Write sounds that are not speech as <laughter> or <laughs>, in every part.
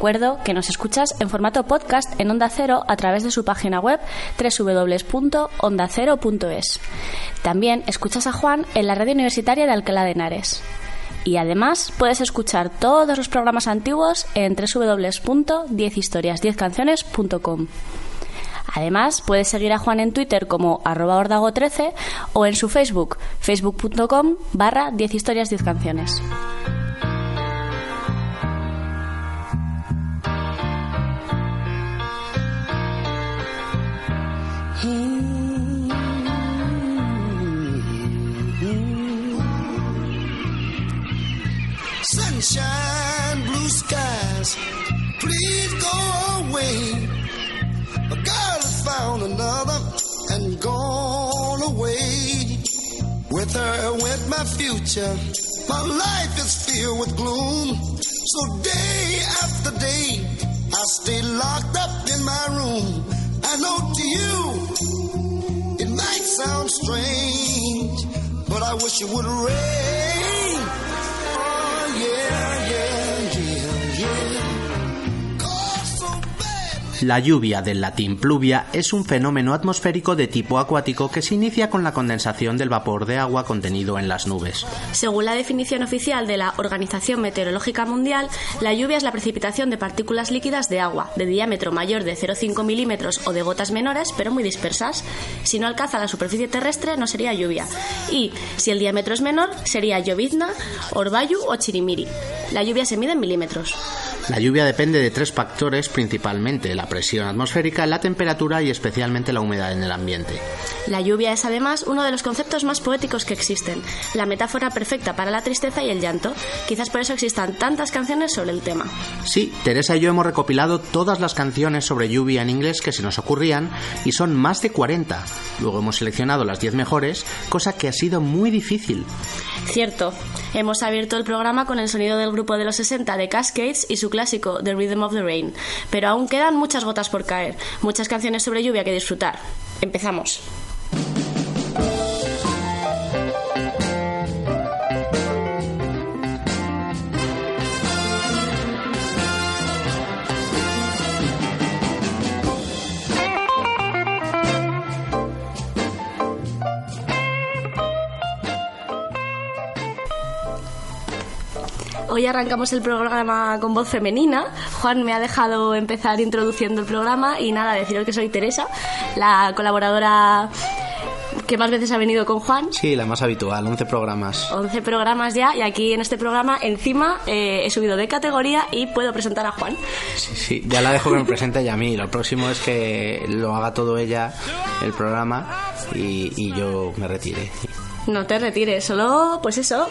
Recuerdo que nos escuchas en formato podcast en Onda Cero a través de su página web www.ondacero.es. También escuchas a Juan en la radio universitaria de Alcalá de Henares. Y además puedes escuchar todos los programas antiguos en www.10historias10canciones.com. Además, puedes seguir a Juan en Twitter como arroba ordago13 o en su Facebook, facebook.com barra 10 historias 10 canciones. With her went my future. My life is filled with gloom. So day after day, I stay locked up in my room. I know to you, it might sound strange, but I wish it would rain. La lluvia, del latín pluvia, es un fenómeno atmosférico de tipo acuático que se inicia con la condensación del vapor de agua contenido en las nubes. Según la definición oficial de la Organización Meteorológica Mundial, la lluvia es la precipitación de partículas líquidas de agua, de diámetro mayor de 0,5 milímetros o de gotas menores, pero muy dispersas. Si no alcanza la superficie terrestre, no sería lluvia. Y si el diámetro es menor, sería llovizna, orbayu o chirimiri. La lluvia se mide en milímetros. La lluvia depende de tres factores principalmente, la presión atmosférica, la temperatura y especialmente la humedad en el ambiente. La lluvia es además uno de los conceptos más poéticos que existen, la metáfora perfecta para la tristeza y el llanto. Quizás por eso existan tantas canciones sobre el tema. Sí, Teresa y yo hemos recopilado todas las canciones sobre lluvia en inglés que se nos ocurrían y son más de 40. Luego hemos seleccionado las 10 mejores, cosa que ha sido muy difícil. Cierto, hemos abierto el programa con el sonido del grupo de los 60 de Cascades y su clásico The Rhythm of the Rain, pero aún quedan muchas gotas por caer, muchas canciones sobre lluvia que disfrutar. Empezamos. Hoy arrancamos el programa con voz femenina. Juan me ha dejado empezar introduciendo el programa y nada, deciros que soy Teresa, la colaboradora que más veces ha venido con Juan. Sí, la más habitual, 11 programas. 11 programas ya y aquí en este programa encima eh, he subido de categoría y puedo presentar a Juan. Sí, sí, ya la dejo que me presente ella a mí. Lo próximo es que lo haga todo ella, el programa, y, y yo me retire. No te retires, solo pues eso,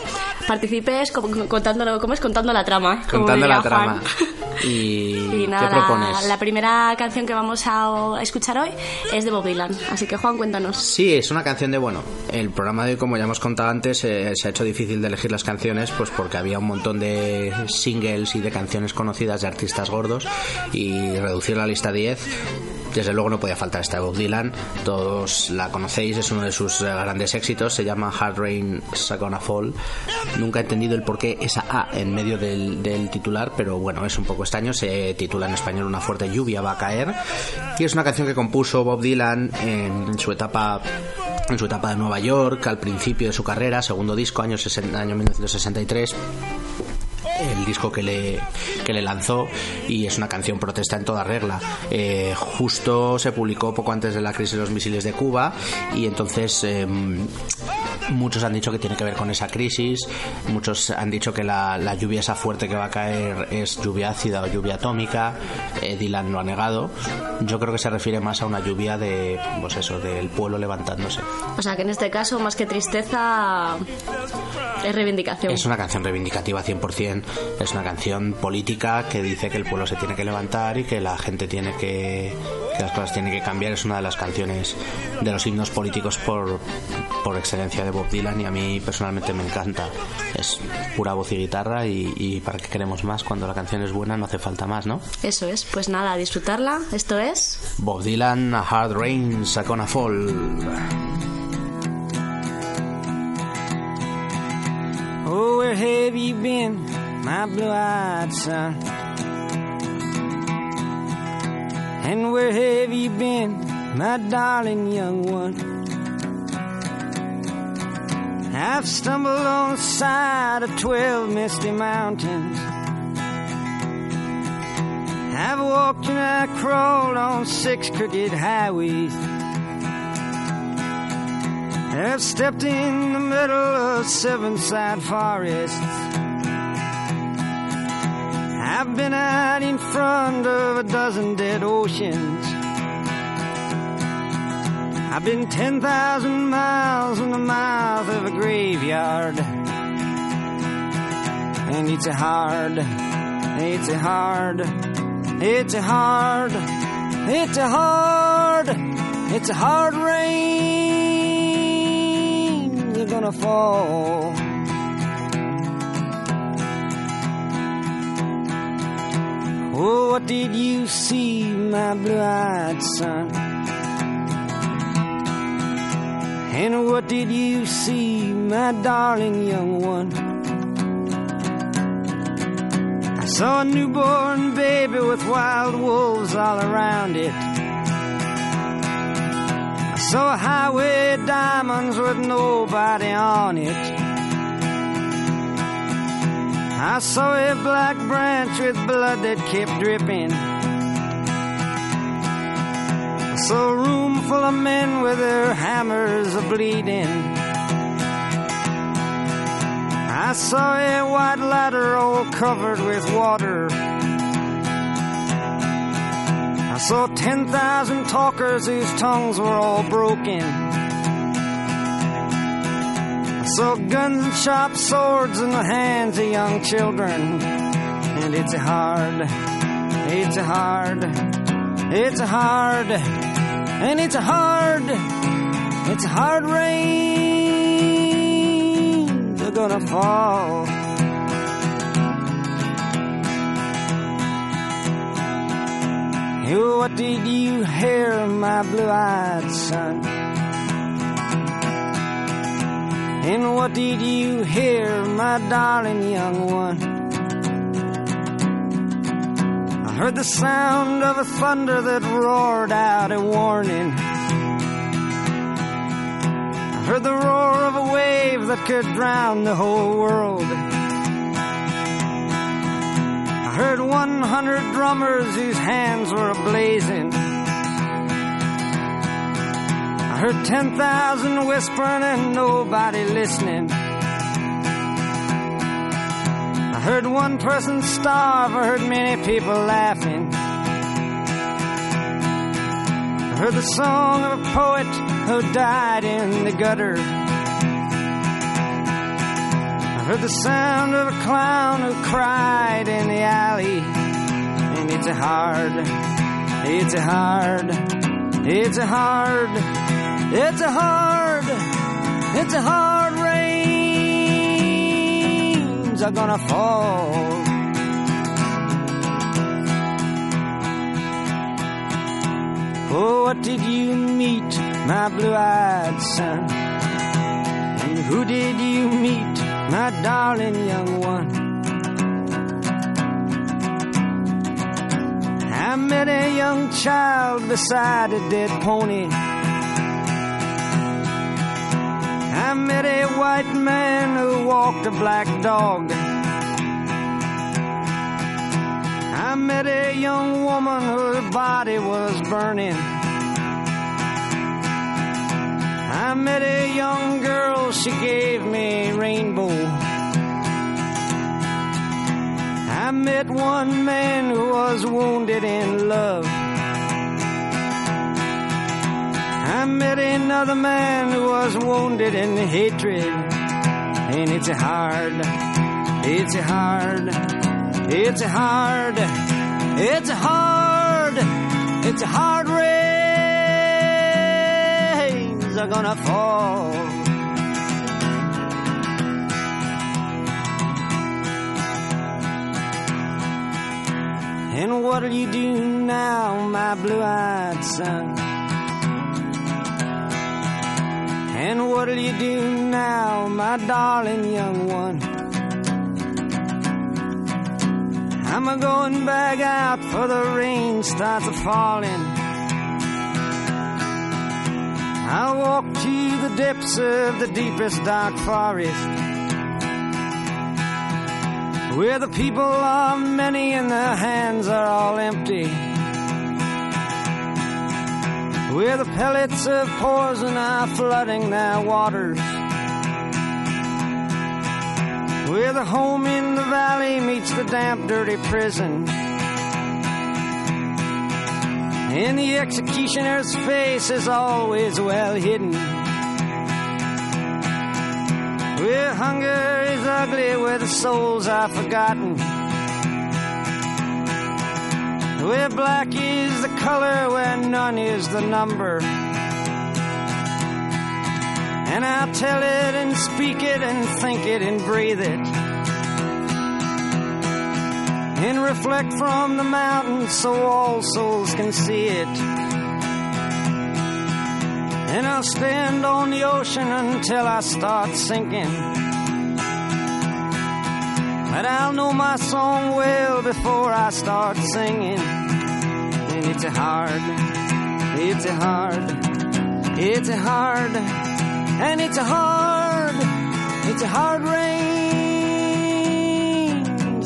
participes co- contándolo, ¿cómo es? Contando la trama. Contando la trama. <laughs> ¿Y, <laughs> Y nada, qué la- propones? La, primera canción que vamos a escuchar hoy es de Bob Dylan. Así que Juan, cuéntanos. Sí, es una canción de bueno. El programa de hoy, como ya hemos contado antes, eh, se ha hecho difícil de elegir las canciones, pues porque había un montón de singles y de canciones conocidas de artistas gordos y reducir la lista a 10. Desde luego no podía faltar esta Bob Dylan. Todos la conocéis, es uno de sus eh, grandes éxitos. Se llama Hard Rain Gonna Fall. Nunca he entendido el por qué esa A en medio del, titular, pero bueno, es un poco extraño. Se titula en español Una fuerte lluvia va a caer. Y es una canción que compuso Bob Dylan en su etapa en su etapa de Nueva York, al principio de su carrera, segundo disco, año, 60 año 1963 el disco que le, que le lanzó y es una canción protesta en toda regla. Eh, justo se publicó poco antes de la crisis de los misiles de Cuba y entonces eh, muchos han dicho que tiene que ver con esa crisis, muchos han dicho que la, la lluvia esa fuerte que va a caer es lluvia ácida o lluvia atómica, eh, Dylan lo ha negado. Yo creo que se refiere más a una lluvia de, pues eso, del pueblo levantándose. O sea que en este caso, más que tristeza, es reivindicación. Es una canción reivindicativa 100%, es una canción política que dice que el pueblo se tiene que levantar y que la gente tiene que, que las cosas tienen que cambiar. Es una de las canciones de los himnos políticos por, por excelencia de Bob Dylan y a mí personalmente me encanta. Es pura voz y guitarra y, y para qué queremos más cuando la canción es buena no hace falta más, ¿no? Eso es. Pues nada, a disfrutarla. Esto es... Bob Dylan, A Hard Rain's a Gonna Fall. Oh, where have you been, my blue-eyed son? And where have you been, my darling young one? I've stumbled on the side of twelve misty mountains. I've walked and I crawled on six crooked highways. I've stepped in the middle of seven side forests. I've been out in front of a dozen dead oceans. I've been 10,000 miles in the mouth of a graveyard. And it's a hard, it's a hard, it's a hard, it's a hard, it's a hard rain. You're gonna fall. Oh, what did you see, my blue-eyed son? And what did you see, my darling young one? I saw a newborn baby with wild wolves all around it. I saw a highway diamonds with nobody on it. I saw a black branch with blood that kept dripping. I saw a room full of men with their hammers a bleeding. I saw a white ladder all covered with water. I saw 10,000 talkers whose tongues were all broken. Saw guns and sharp swords in the hands of young children. And it's a hard, it's a hard, it's a hard, and it's a hard, it's a hard rain. They're gonna fall. Oh, what did you hear, my blue-eyed son? And what did you hear, my darling young one? I heard the sound of a thunder that roared out a warning. I heard the roar of a wave that could drown the whole world. I heard 100 drummers whose hands were ablazing. I heard 10,000 whispering and nobody listening. I heard one person starve, I heard many people laughing. I heard the song of a poet who died in the gutter. I heard the sound of a clown who cried in the alley. And it's a hard, it's a hard, it's a hard, it's a hard, it's a hard rains are gonna fall. Oh, what did you meet, my blue-eyed son? And who did you meet, my darling young one? Met a young child beside a dead pony. I met a white man who walked a black dog. I met a young woman whose body was burning. I met a young girl, she gave me rainbow. I met one man who was wounded in love. I met another man who was wounded in hatred. And it's hard, it's hard, it's hard, it's hard, it's hard rains are gonna fall. And what'll you do now, my blue-eyed son? And what'll you do now, my darling young one? I'm a going back out for the rain starts a falling. I'll walk to the depths of the deepest dark forest. Where the people are many and their hands are all empty. Where the pellets of poison are flooding their waters. Where the home in the valley meets the damp, dirty prison. And the executioner's face is always well hidden. Where hunger is ugly, where the souls are forgotten. Where black is the color, where none is the number. And I'll tell it and speak it and think it and breathe it. And reflect from the mountains so all souls can see it. And I'll stand on the ocean until I start sinking. But I'll know my song well before I start singing. And it's a hard, it's a hard, it's a hard, and it's a hard, it's a hard rains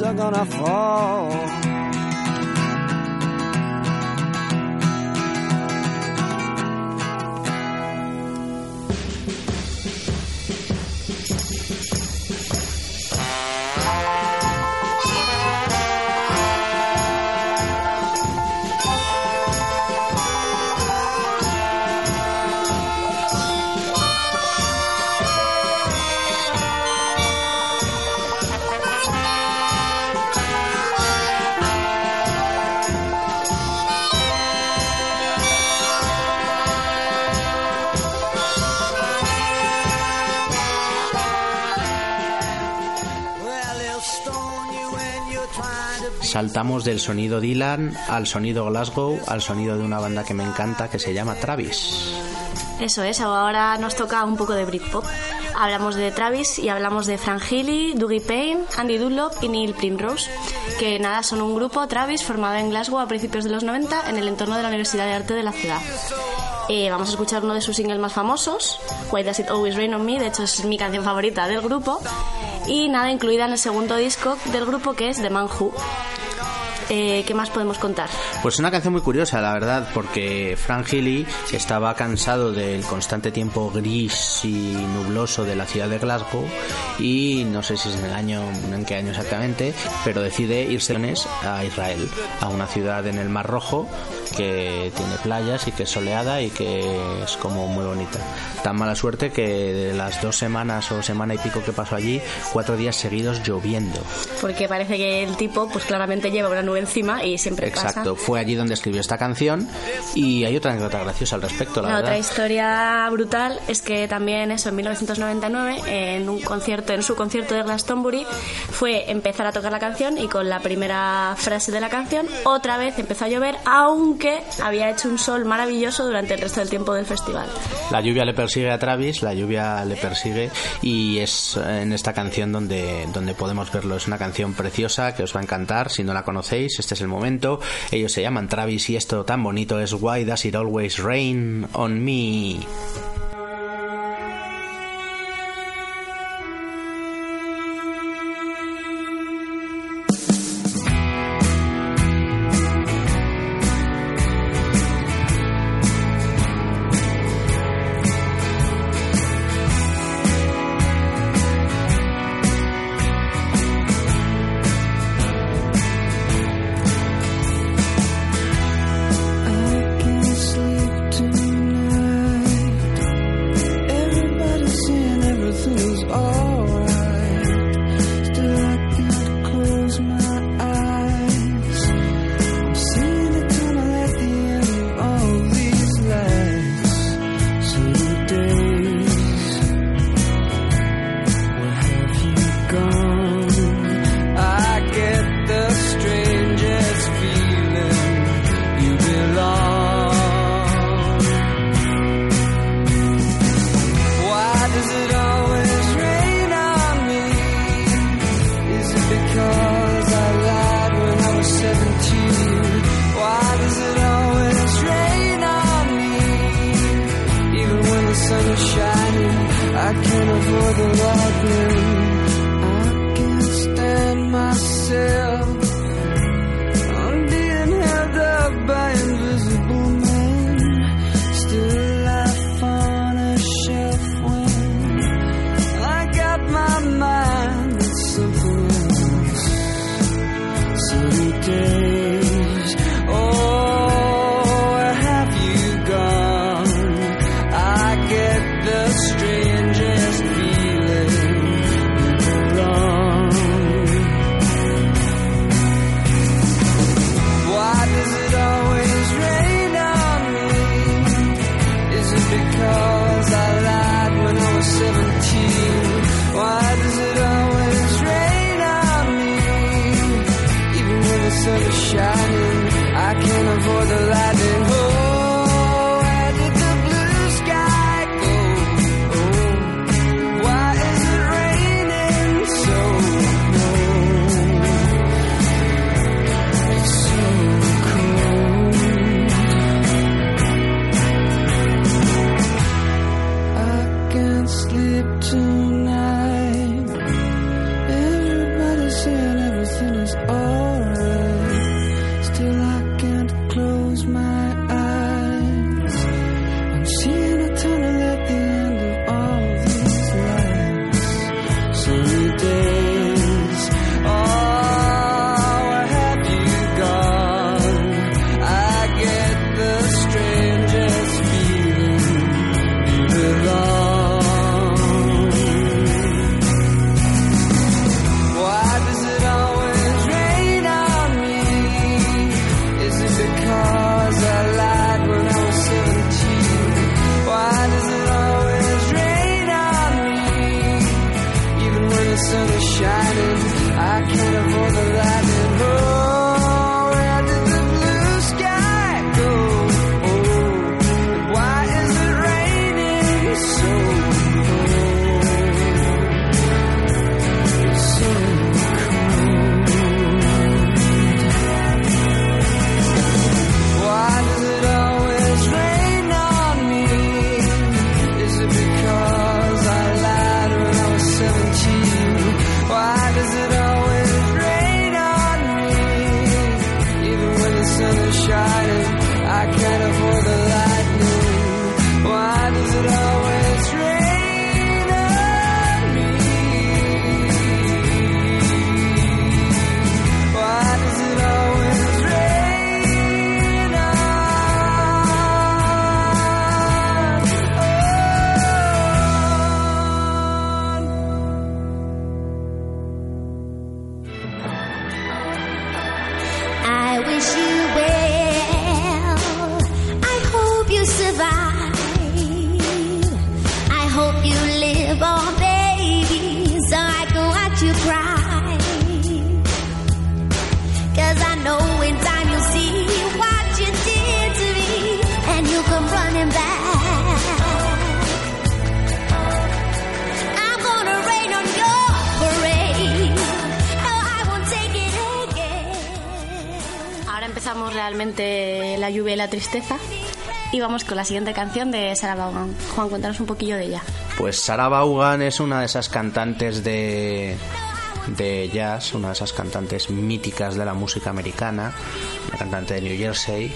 are gonna fall. Saltamos del sonido Dylan al sonido Glasgow, al sonido de una banda que me encanta que se llama Travis. Eso es, ahora nos toca un poco de Britpop. Hablamos de Travis y hablamos de Frank Healy, Dougie Payne, Andy Dunlop y Neil Primrose, que nada, son un grupo, Travis, formado en Glasgow a principios de los 90 en el entorno de la Universidad de Arte de la ciudad. Eh, vamos a escuchar uno de sus singles más famosos, Why Does It Always Rain on Me, de hecho es mi canción favorita del grupo, y nada, incluida en el segundo disco del grupo que es The Man Who. Eh, ¿Qué más podemos contar? Pues una canción muy curiosa, la verdad, porque Frank Healy estaba cansado del constante tiempo gris y nubloso de la ciudad de Glasgow y no sé si es en el año, en qué año exactamente, pero decide irse a Israel, a una ciudad en el Mar Rojo que tiene playas y que es soleada y que es como muy bonita. Tan mala suerte que de las dos semanas o semana y pico que pasó allí, cuatro días seguidos lloviendo. Porque parece que el tipo, pues claramente lleva una nube encima y siempre Exacto, pasa. fue allí donde escribió esta canción y hay otra anécdota graciosa al respecto, la, La verdad. otra historia brutal es que también eso en 1999 en un concierto en su concierto de Glastonbury fue empezar a tocar la canción y con la primera frase de la canción otra vez empezó a llover aunque había hecho un sol maravilloso durante el resto del tiempo del festival. La lluvia le persigue a Travis, la lluvia le persigue y es en esta canción donde, donde podemos verlo. Es una canción preciosa que os va a encantar. Si no la conocéis, este es el momento. Ellos se llaman Travis y esto tan bonito es Why Does It Always Rain on Me. La siguiente canción de Sarah Vaughan. Juan, cuéntanos un poquillo de ella. Pues Sarah Vaughan es una de esas cantantes de, de jazz, una de esas cantantes míticas de la música americana, una cantante de New Jersey,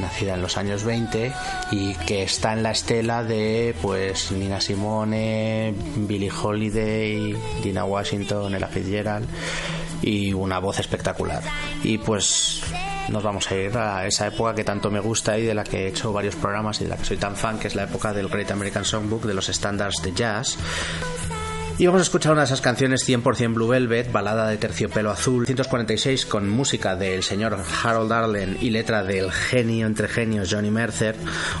nacida en los años 20 y que está en la estela de pues Nina Simone, Billie Holiday, Dina Washington, Ella Fitzgerald y una voz espectacular. Y pues nos vamos a ir a esa época que tanto me gusta y de la que he hecho varios programas y de la que soy tan fan, que es la época del Great American Songbook, de los estándares de jazz. Y vamos a escuchar una de esas canciones 100% Blue Velvet, balada de terciopelo azul, 146 con música del señor Harold Arlen y letra del genio entre genios Johnny Mercer,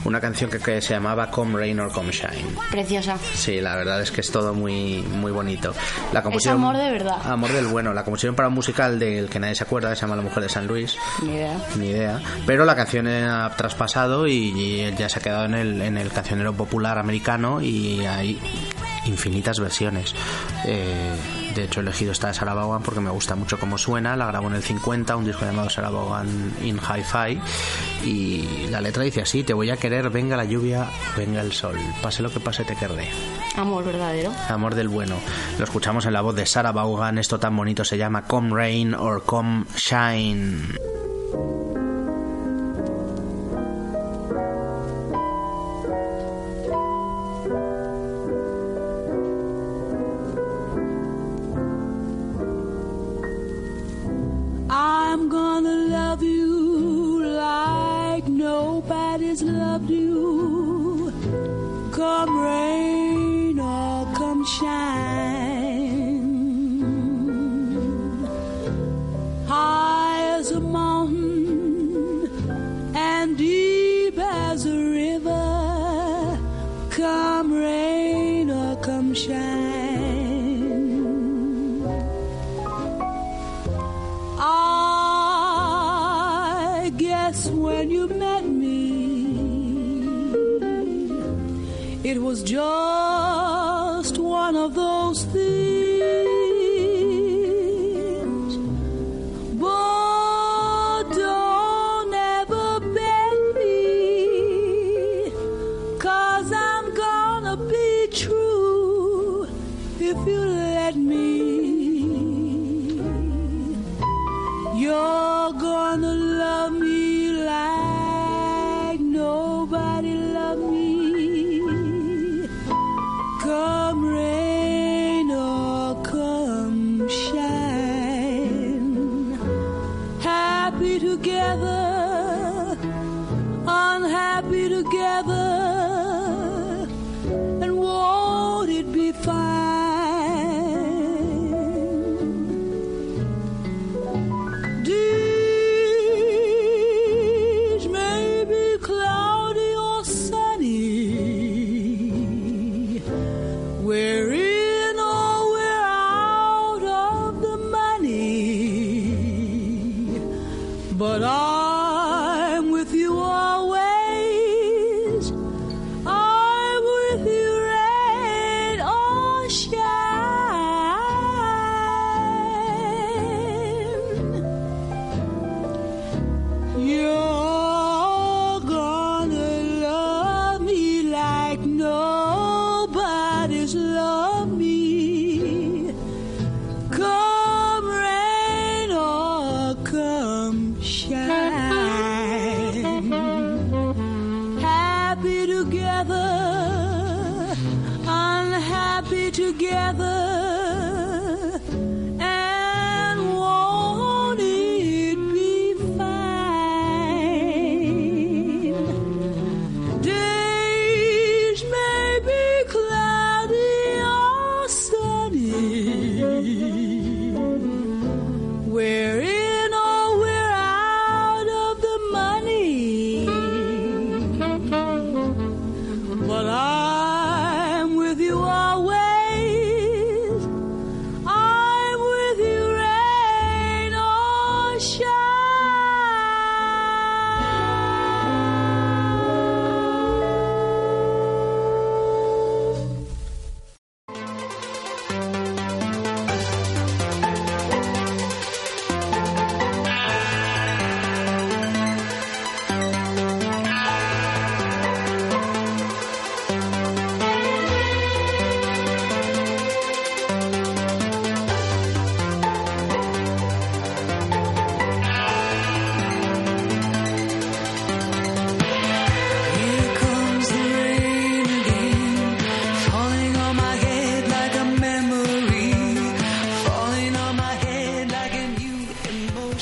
una canción que, que se llamaba Come Rain or Come Shine. Preciosa. Sí, la verdad es que es todo muy muy bonito. La Es amor de verdad. Amor del bueno. La composición para un musical del que nadie se acuerda, que se llama La Mujer de San Luis. Ni idea. Ni idea. Pero la canción ha traspasado y, y ya se ha quedado en el, en el cancionero popular americano y hay infinitas versiones. Eh, de hecho, he elegido esta de Sarah Vaughan porque me gusta mucho cómo suena. La grabó en el 50, un disco llamado Sarah Vaughan in Hi-Fi. Y la letra dice así: Te voy a querer, venga la lluvia, venga el sol. Pase lo que pase, te querré. Amor verdadero. Amor del bueno. Lo escuchamos en la voz de Sarah Vaughan. Esto tan bonito se llama Come Rain or Come Shine. Nobody's loved you. Come rain or oh, come shine. It was just one of those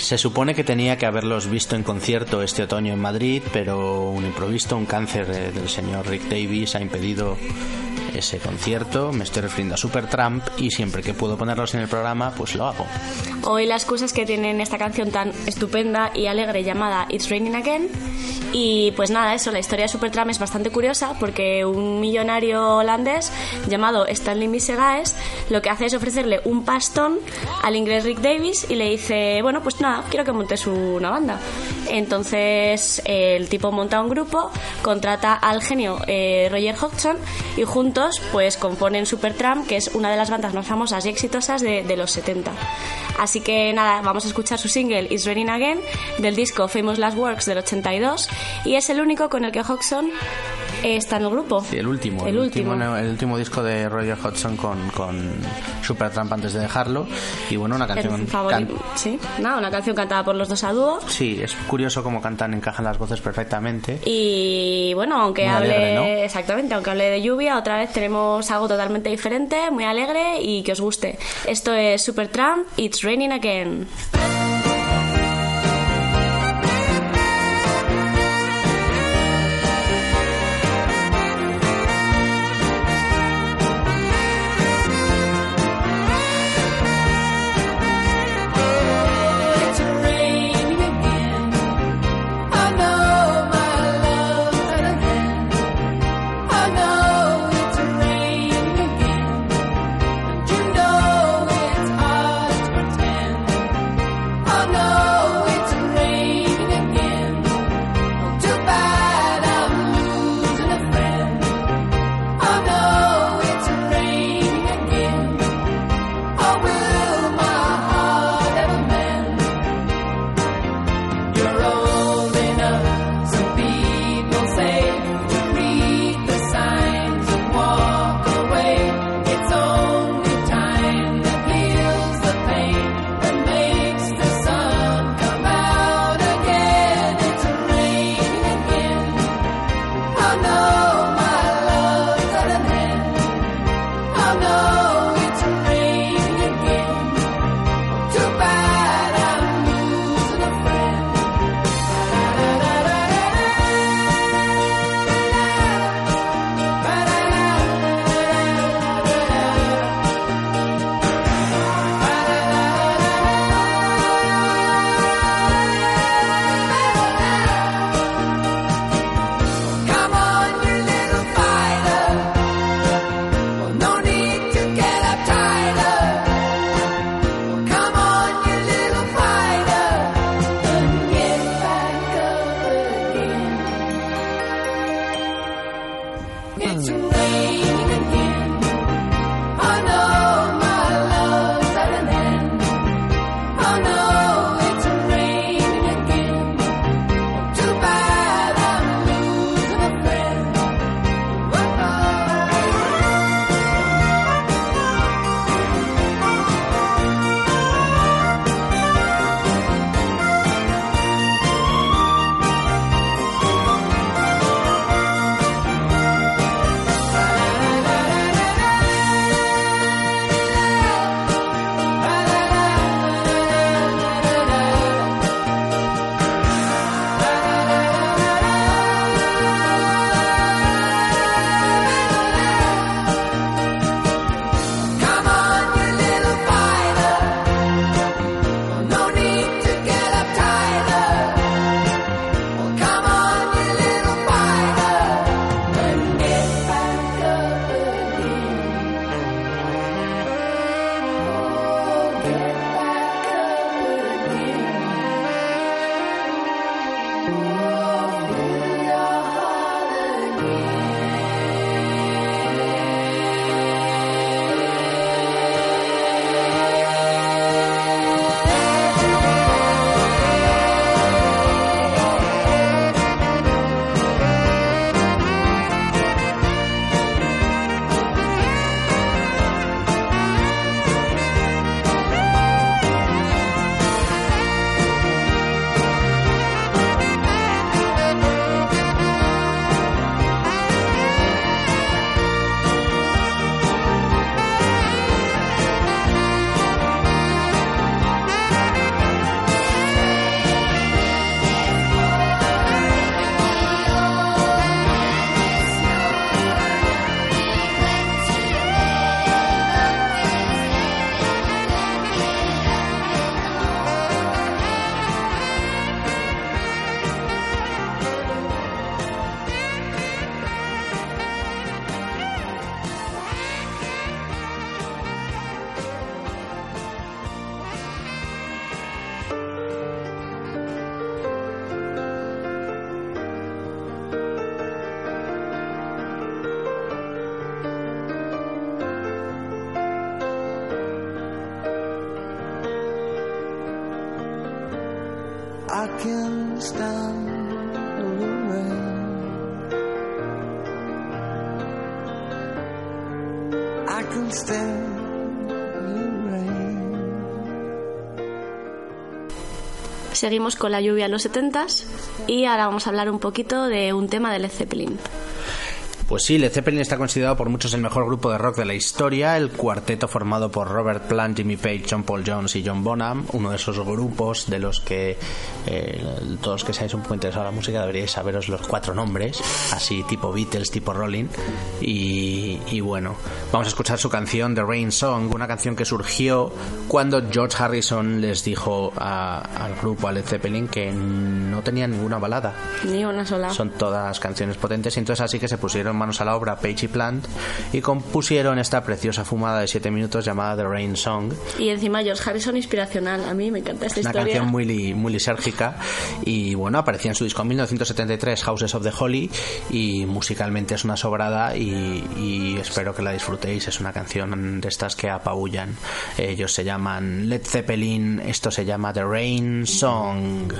Se supone que tenía que haberlos visto en concierto este otoño en Madrid, pero un improviso, un cáncer del señor Rick Davis ha impedido ese concierto. Me estoy refiriendo a Supertramp y siempre que puedo ponerlos en el programa, pues lo hago. Hoy las cosas que tienen esta canción tan estupenda y alegre llamada It's Raining Again. Y pues nada, eso, la historia de Supertramp es bastante curiosa porque un millonario holandés llamado Stanley Misegaes lo que hace es ofrecerle un pastón al inglés Rick Davis y le dice, bueno, pues nada, quiero que montes una banda. Entonces el tipo monta un grupo, contrata al genio eh, Roger Hodgson y juntos pues componen Supertramp, que es una de las bandas más famosas y exitosas de, de los 70. Así que nada, vamos a escuchar su single It's Raining Again del disco Famous Last Works del 82 y es el único con el que Hodgson está en el grupo. Sí, el último. El último. el último disco de Roger Hodgson con, con Supertramp antes de dejarlo. Y bueno, una canción. Can- Sí, nada, una canción cantada por los dos a dúo. Sí, es curioso cómo cantan, encajan las voces perfectamente. Y bueno, aunque Muy hable alegre, ¿no? exactamente, aunque hable de lluvia, otra vez tenemos algo totalmente diferente, muy alegre y que os guste. Esto es Supertramp, It's Raining Again. Seguimos con la lluvia en los 70s y ahora vamos a hablar un poquito de un tema de Led Zeppelin. Pues sí, Led Zeppelin está considerado por muchos el mejor grupo de rock de la historia, el cuarteto formado por Robert Plant, Jimmy Page, John Paul Jones y John Bonham, uno de esos grupos de los que eh, todos que seáis un poco interesados en la música deberíais saberos los cuatro nombres, así tipo Beatles, tipo Rolling, y, y bueno, vamos a escuchar su canción The Rain Song, una canción que surgió cuando George Harrison les dijo a- al grupo, a Led Zeppelin, que no tenía ninguna balada, Ni una sola. son todas canciones potentes y entonces así que se pusieron manos a la obra Page y Plant y compusieron esta preciosa fumada de 7 minutos llamada The Rain Song Y encima George Harrison inspiracional. A mí me encanta esta una historia. canción muy, muy lisérgica y bueno, aparecía en su disco en 1973 Houses of the Holy y musicalmente es una sobrada y, y espero que la disfrutéis, es una canción de estas que apabullan ellos se llaman Led Zeppelin, esto se llama The Rain Song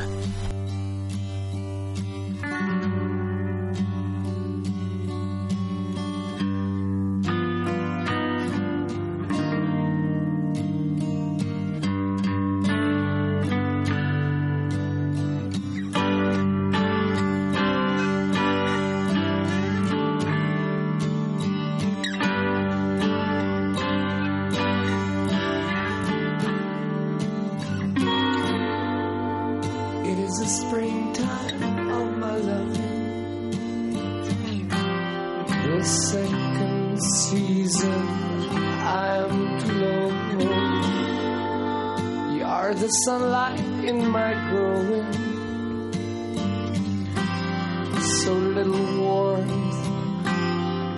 So little warmth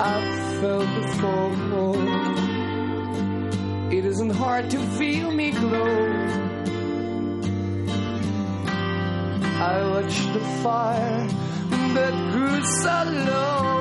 I've felt before. It isn't hard to feel me glow. I watched the fire that grew so low.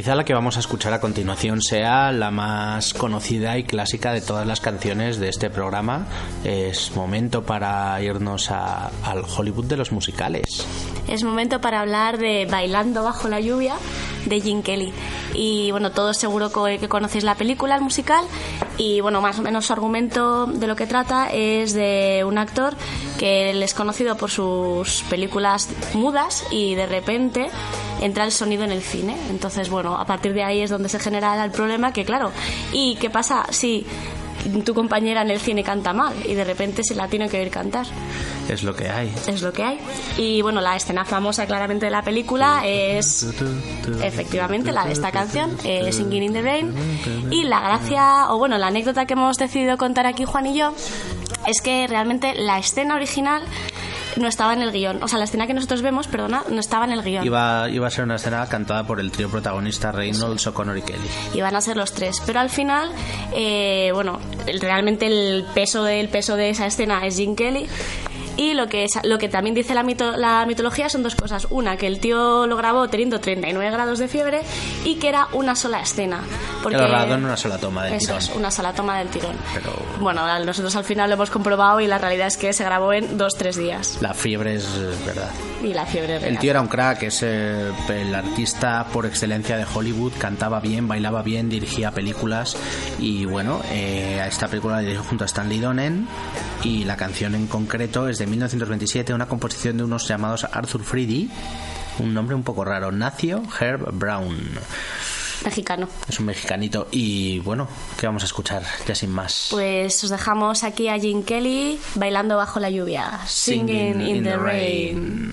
Quizá la que vamos a escuchar a continuación sea la más conocida y clásica de todas las canciones de este programa. Es momento para irnos al Hollywood de los musicales. Es momento para hablar de Bailando bajo la lluvia de Jim Kelly. Y bueno, todos seguro que conocéis la película, el musical, y bueno, más o menos su argumento de lo que trata es de un actor que él es conocido por sus películas mudas y de repente entra el sonido en el cine. Entonces, bueno, a partir de ahí es donde se genera el problema que, claro, ¿y qué pasa si tu compañera en el cine canta mal y de repente se la tiene que oír cantar? Es lo que hay. Es lo que hay. Y bueno, la escena famosa claramente de la película es efectivamente la de esta canción, eh, Singing in the Rain. Y la gracia, o bueno, la anécdota que hemos decidido contar aquí Juan y yo, es que realmente la escena original no estaba en el guion. O sea, la escena que nosotros vemos, perdona, no estaba en el guion. Iba, iba a ser una escena cantada por el trío protagonista Reynolds, O'Connor y Kelly. Iban a ser los tres. Pero al final, eh, bueno, realmente el peso, del peso de esa escena es Jim Kelly. Y lo que, es- lo que también dice la, mito- la mitología son dos cosas. Una, que el tío lo grabó teniendo 39 grados de fiebre y que era una sola escena. Porque, Lo grabado en una sola toma del Eso tirón. es, una sola toma del tirón. Pero Bueno, nosotros al final lo hemos comprobado y la realidad es que se grabó en dos, tres días. la fiebre es verdad. Y la fiebre El real. tío era un crack, es eh, el artista por excelencia de Hollywood, cantaba bien, bailaba bien, dirigía películas y bueno, eh, a esta película la dirigió junto a Stanley Donen y la canción en concreto es de 1927, una composición de unos llamados Arthur Freedy, un nombre un poco raro, Nacio Herb Brown. Mexicano. Es un mexicanito y bueno, ¿qué vamos a escuchar ya sin más? Pues os dejamos aquí a Jim Kelly bailando bajo la lluvia. Singing, in, the, rain.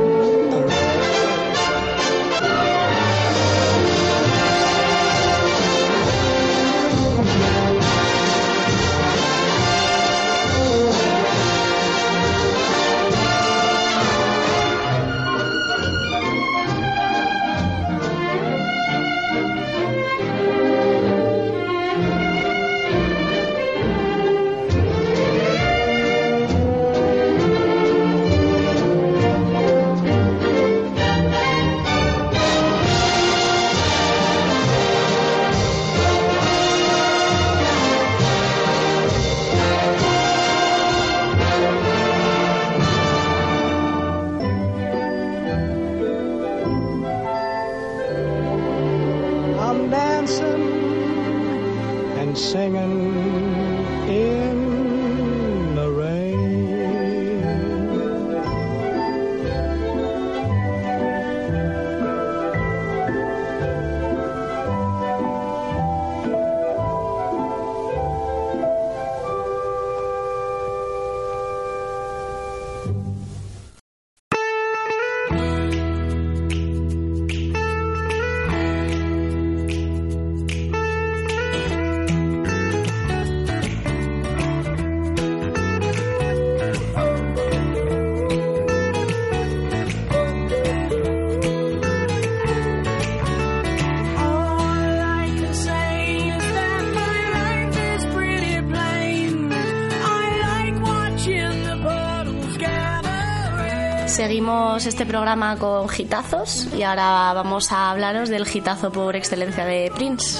este programa con gitazos y ahora vamos a hablaros del gitazo por excelencia de Prince.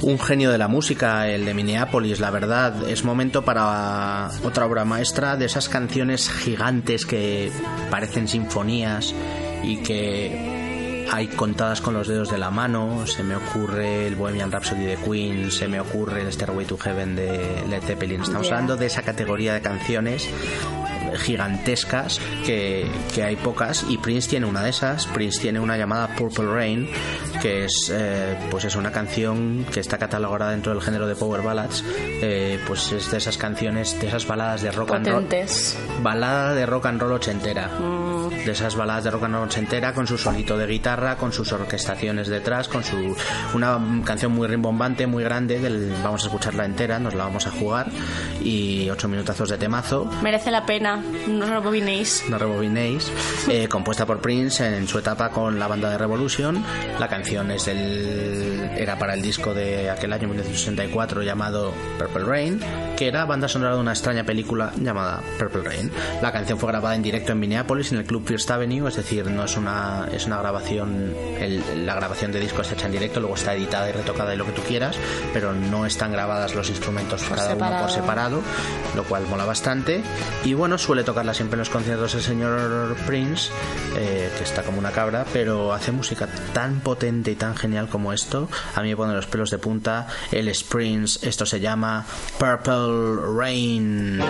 Un genio de la música, el de Minneapolis, la verdad. Es momento para otra obra maestra de esas canciones gigantes que parecen sinfonías y que hay contadas con los dedos de la mano. Se me ocurre el Bohemian Rhapsody de Queen, se me ocurre el Stairway to Heaven de Led Zeppelin. Estamos Yeah. hablando de esa categoría de canciones gigantescas que, que hay pocas y Prince tiene una de esas. Prince tiene una llamada Purple Rain que es eh, pues es una canción que está catalogada dentro del género de power ballads. Eh, pues es de esas canciones de esas baladas de rock and roll. Balada de rock and roll ochentera. Mm, de esas baladas de rock and roll ochentera con su solito de guitarra con sus orquestaciones detrás con su una canción muy rimbombante muy grande del, vamos a escucharla entera nos la vamos a jugar y ocho minutazos de temazo merece la pena, no rebobinéis. no rebobinéis, <laughs> eh, compuesta por Prince en su etapa con la banda de Revolution. La canción es del, era para el disco de aquel año 1964 llamado Purple Rain, que era banda sonora de una extraña película llamada Purple Rain. La canción fue grabada en directo en Minneapolis en el club First Avenue, es decir, no es una es una grabación, el- la grabación de disco está hecha en directo, luego está editada y retocada y lo que tú quieras, pero no están grabadas los instrumentos cada uno separado. por separado, lo cual mola bastante. Y bueno, suele tocarla siempre en los conciertos el señor Prince, eh, que está como una cabra, pero hace música tan potente y tan genial como esto. A mí me pone los pelos de punta. Es Prince, esto se llama Purple Rain.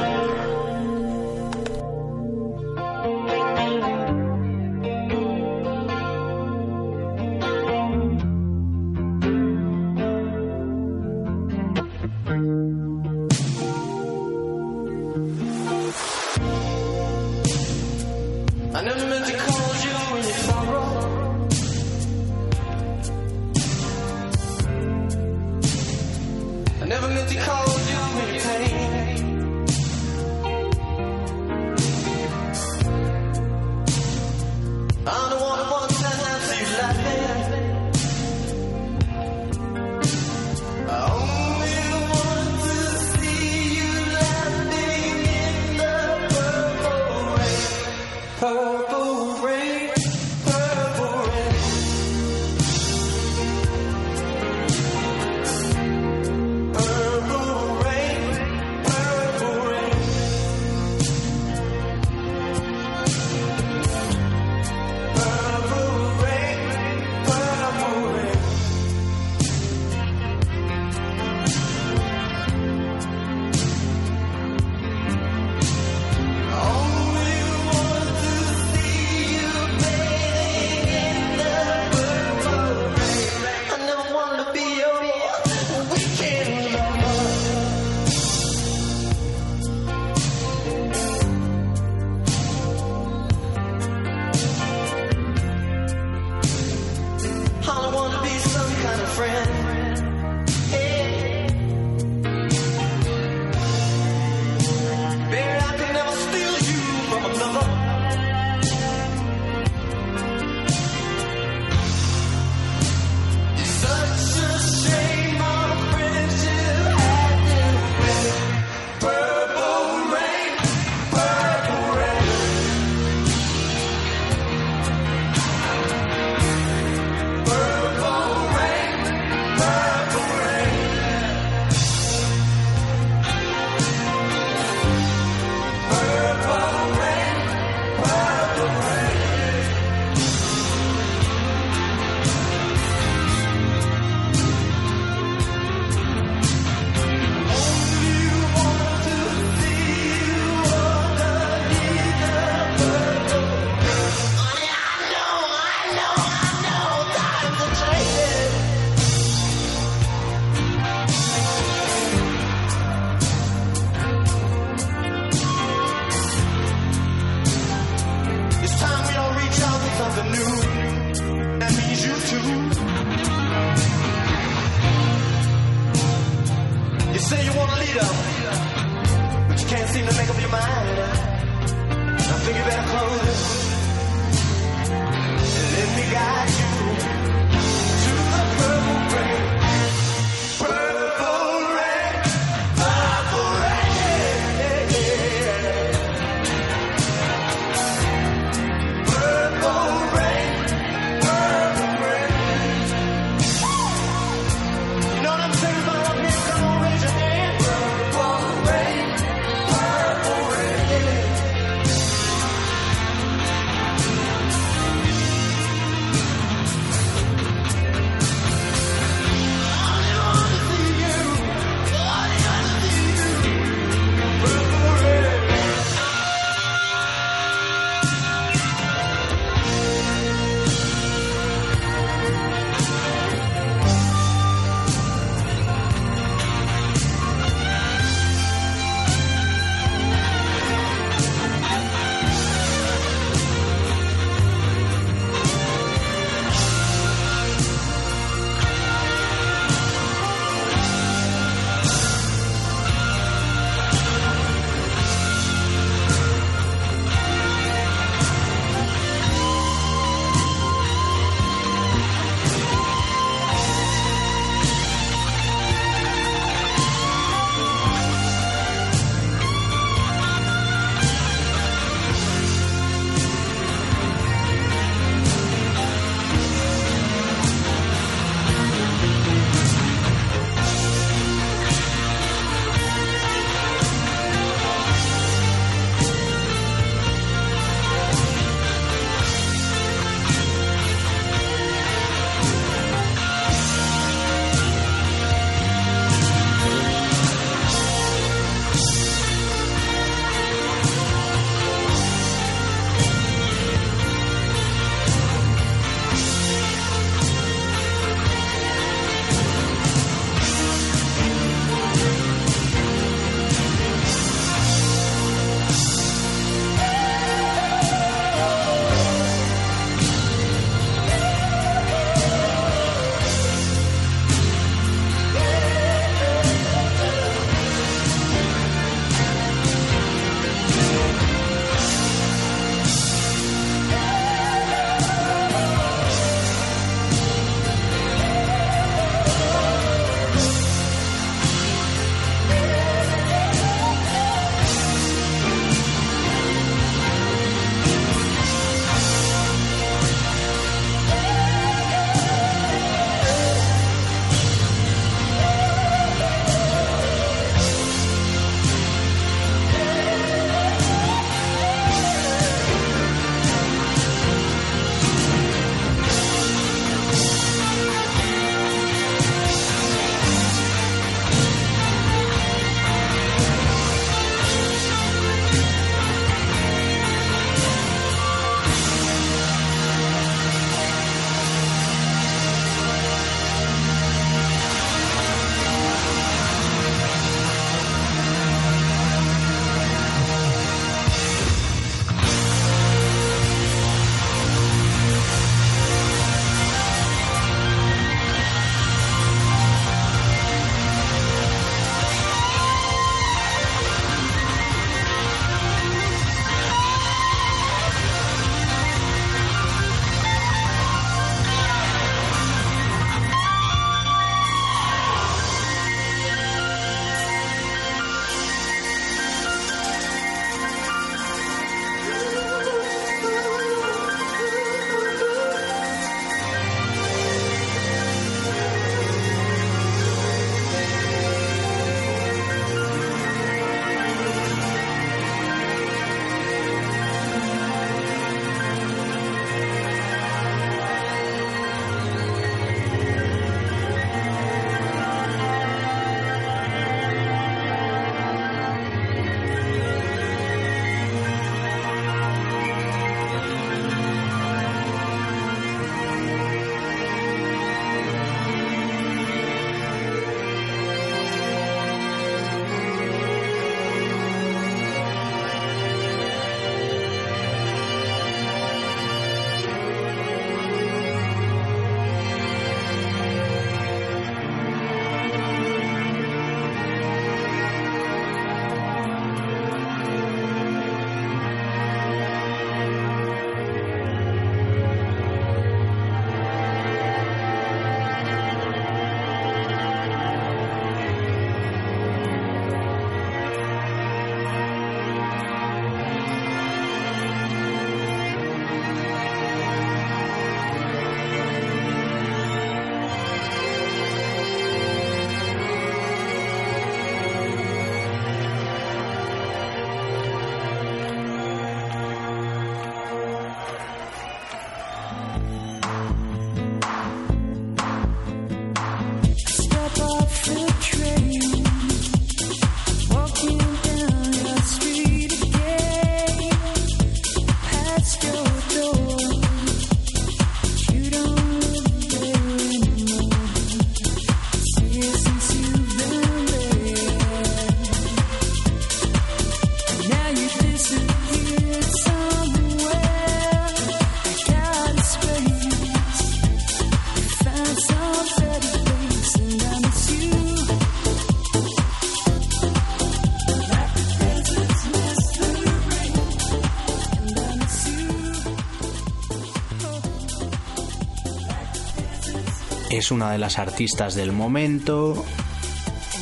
Es una de las artistas del momento.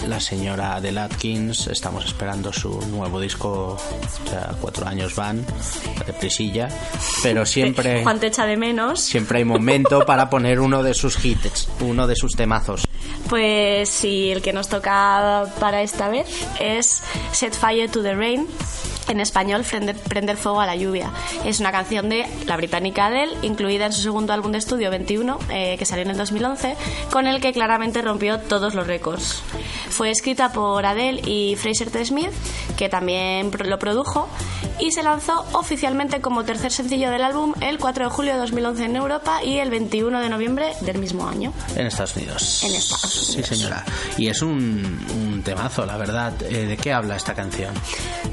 La señora Adele Atkins, estamos esperando su nuevo disco, o sea, cuatro años van, de prisilla, pero siempre, Juan te echa de menos. siempre hay momento para poner uno de sus hits, uno de sus temazos. Pues sí, el que nos toca para esta vez es Set Fire to the Rain. En español, Prender, Fuego a la Lluvia. Es una canción de la británica Adele, incluida en su segundo álbum de estudio 21, eh, que salió en el 2011, con el que claramente rompió todos los récords. Fue escrita por Adele y Fraser T. Smith, que también lo produjo, y se lanzó oficialmente como tercer sencillo del álbum el 4 de julio de 2011 en Europa y el 21 de noviembre del mismo año. En Estados Unidos. En Estados Sí, Unidos. señora. Y es un, un temazo, la verdad. Eh, ¿De qué habla esta canción?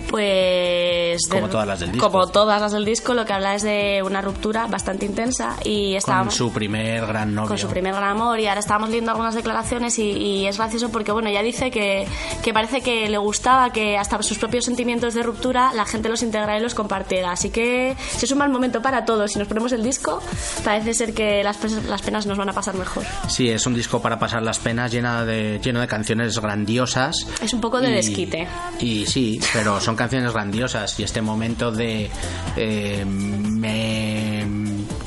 Pues. Como todas las del disco. Como todas las del disco, lo que habla es de una ruptura bastante intensa y Con estábamos. su primer gran novio. con su primer gran amor y ahora estábamos leyendo algunas declaraciones y, y es gracioso porque bueno ya dice que, que parece que le gustaba que hasta sus propios sentimientos de ruptura la gente los integrara y los compartiera así que si es un mal momento para todos. Si nos ponemos el disco parece ser que las, las penas nos van a pasar mejor. Sí, es un disco para pasar las penas llena de, lleno de canciones grandiosas. es un poco de Y- desquite. Y sí, pero son canciones grandiosas. Y este momento de eh, me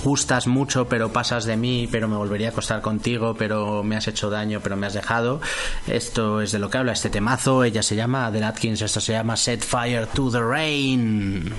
gustas mucho pero pasas de mí, pero me volvería a acostar contigo, pero me has hecho daño, pero me has dejado. Esto es de lo que habla este temazo. Ella se llama Adele Atkins, esto se llama Set Fire to the Rain.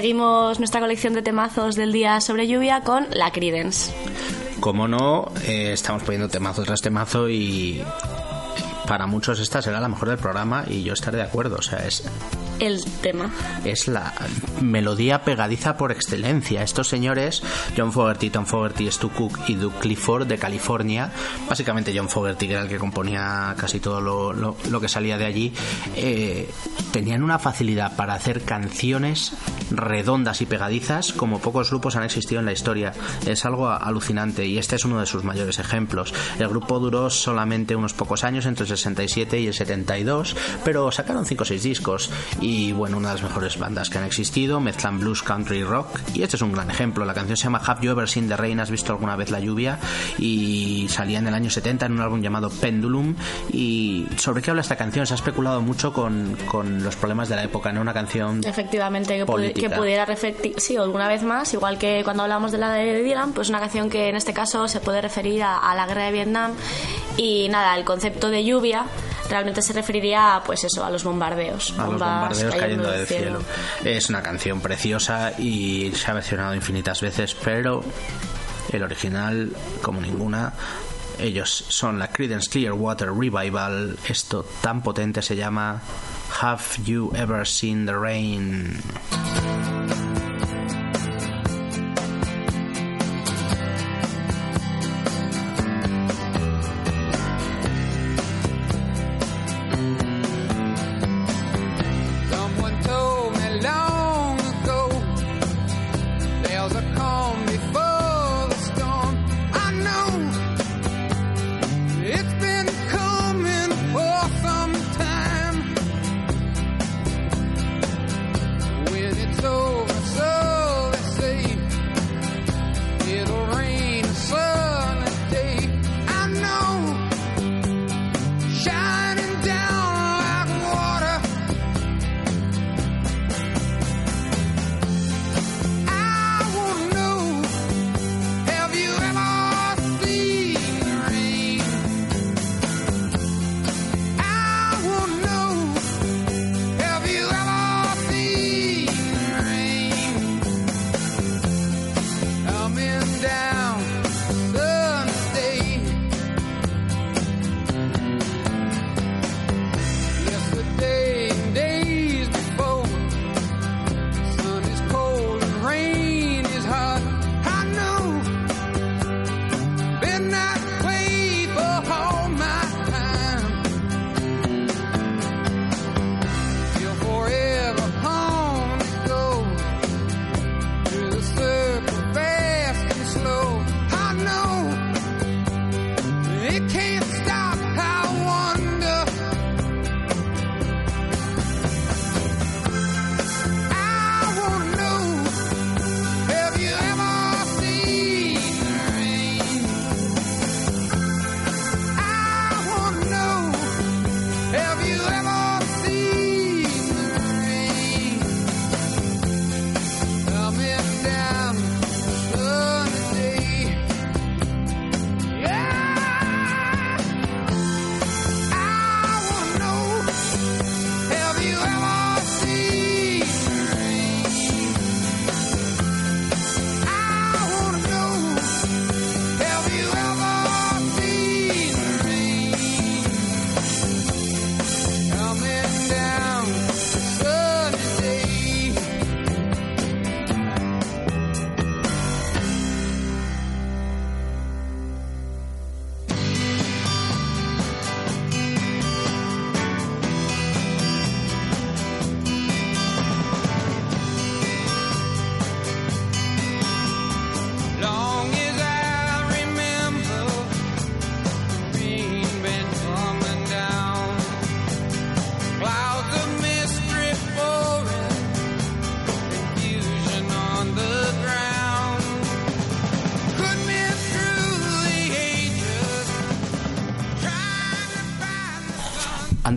Seguimos nuestra colección de temazos del día sobre lluvia con la Credence. Como no, eh, estamos poniendo temazo tras temazo y para muchos esta será la mejor del programa y yo estaré de acuerdo. O sea, es El tema. es la melodía pegadiza por excelencia. Estos señores, John Fogerty, Tom Fogerty, Stu Cook y Doug Clifford de California, básicamente John Fogerty, que era el que componía casi todo lo, lo- lo que salía de allí, eh, tenían una facilidad para hacer canciones redondas y pegadizas como pocos grupos han existido en la historia. Es algo alucinante y este es uno de sus mayores ejemplos. El grupo duró solamente unos pocos años, entre el 67 y el 72, pero sacaron 5 o 6 discos y bueno, una de las mejores bandas que han existido, mezclan blues, country y rock y este es un gran ejemplo. La canción se llama Have You Ever Seen the Rain? ¿Has visto alguna vez la lluvia? Y salía en el año 70 en un álbum llamado Pendulum y sobre qué habla esta canción se ha especulado mucho con, con los problemas de la época, ¿no? Una canción Efectivamente, que. Que pudiera reflectir, sí, alguna vez más, igual que cuando hablamos de la de Dylan, pues una canción que en este caso se puede referir a, a la guerra de Vietnam y nada, el concepto de lluvia realmente se referiría pues eso, a los bombardeos. a los bombardeos cayendo del cielo. Es una canción preciosa y se ha versionado infinitas veces, pero el original, como ninguna, ellos son la Creedence Clearwater Revival. Esto tan potente se llama Have You Ever Seen the Rain?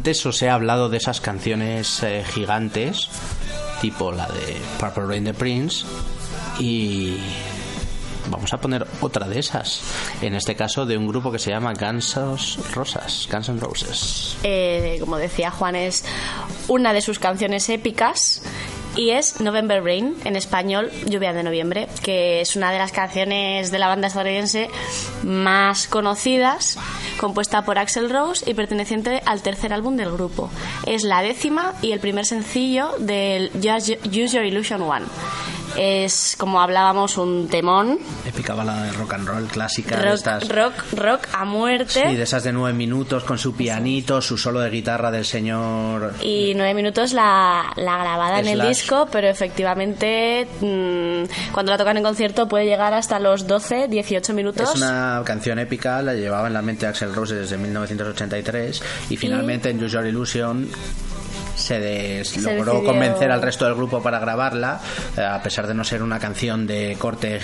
Antes os he hablado de esas canciones eh, gigantes, tipo la de Purple Rain the Prince, y vamos a poner otra de esas. En este caso de un grupo que se llama Guns Rosas, Guns N' Roses. Eh, como decía Juan, es una de sus canciones épicas y es November Rain, en español Lluvia de Noviembre, que es una de las canciones de la banda estadounidense más conocidas, compuesta por Axel Rose y perteneciente al tercer álbum del grupo. Es la décima y el primer sencillo del Use Your Illusion One. Es, como hablábamos, un temón, Épica balada de rock and roll clásica de rock, estas. rock, rock a muerte. Sí, de esas de nueve minutos con su pianito, su solo de guitarra del señor. y nueve minutos la, la grabada en el Slash. disco, pero efectivamente mm, cuando la tocan en concierto puede llegar hasta los 12, 18 minutos. Es una canción épica, la llevaba en la mente Axel Rose desde 1983 y finalmente en Use Your Illusion se, des- Se logró decidió- convencer al resto del grupo para grabarla, eh, a pesar de no ser una canción de corte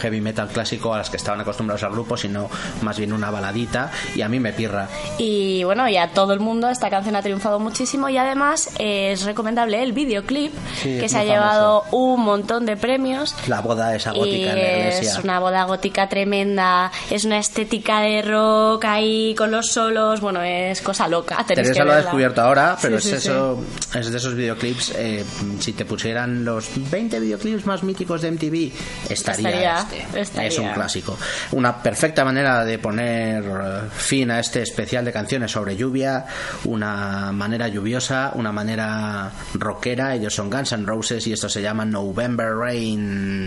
heavy metal clásico a las que estaban acostumbrados al grupo, sino más bien una baladita y a mí me pirra. Y bueno, y a todo el mundo esta canción ha triunfado muchísimo y además eh, es recomendable el videoclip Sí, que se ha llevado un montón de premios. La boda esa gótica en la iglesia. es una boda gótica tremenda, es una estética de rock ahí con los solos, bueno, es cosa loca. Teresa que lo ha descubierto ahora, pero Sí, es sí, eso, es de esos videoclips. eh, si te pusieran los 20 videoclips más míticos de MTV, estaría, Estaría, este. estaría. Es un clásico. Una perfecta manera de poner eh, fin a este especial de canciones sobre lluvia, una manera lluviosa, una manera rockera. Ellos son Guns N' Roses y esto se llama November Rain.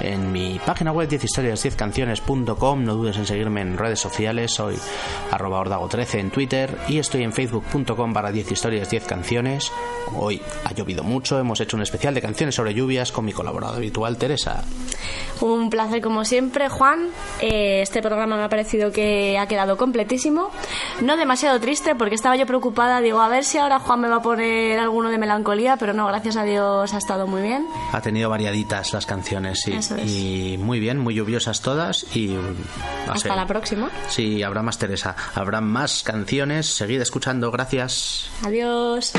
En mi página web 10historias10canciones.com no dudes en seguirme en redes sociales, soy arroba ordago13 en Twitter y estoy en facebook.com barra 10 historias 10 canciones. Hoy ha llovido mucho, hemos hecho un especial de canciones sobre lluvias con mi colaboradora habitual Teresa. Un placer como siempre, Juan. Eh, este programa me ha parecido que ha quedado completísimo. No demasiado triste porque estaba yo preocupada. Digo, a ver si ahora Juan me va a poner alguno de melancolía, pero no, gracias a Dios ha estado muy bien. Ha tenido variaditas las canciones, sí. Eso es. Y muy bien, muy lluviosas todas y... a Hasta la próxima. Sí, habrá más Teresa, habrá más canciones. Seguid escuchando, gracias. Adiós.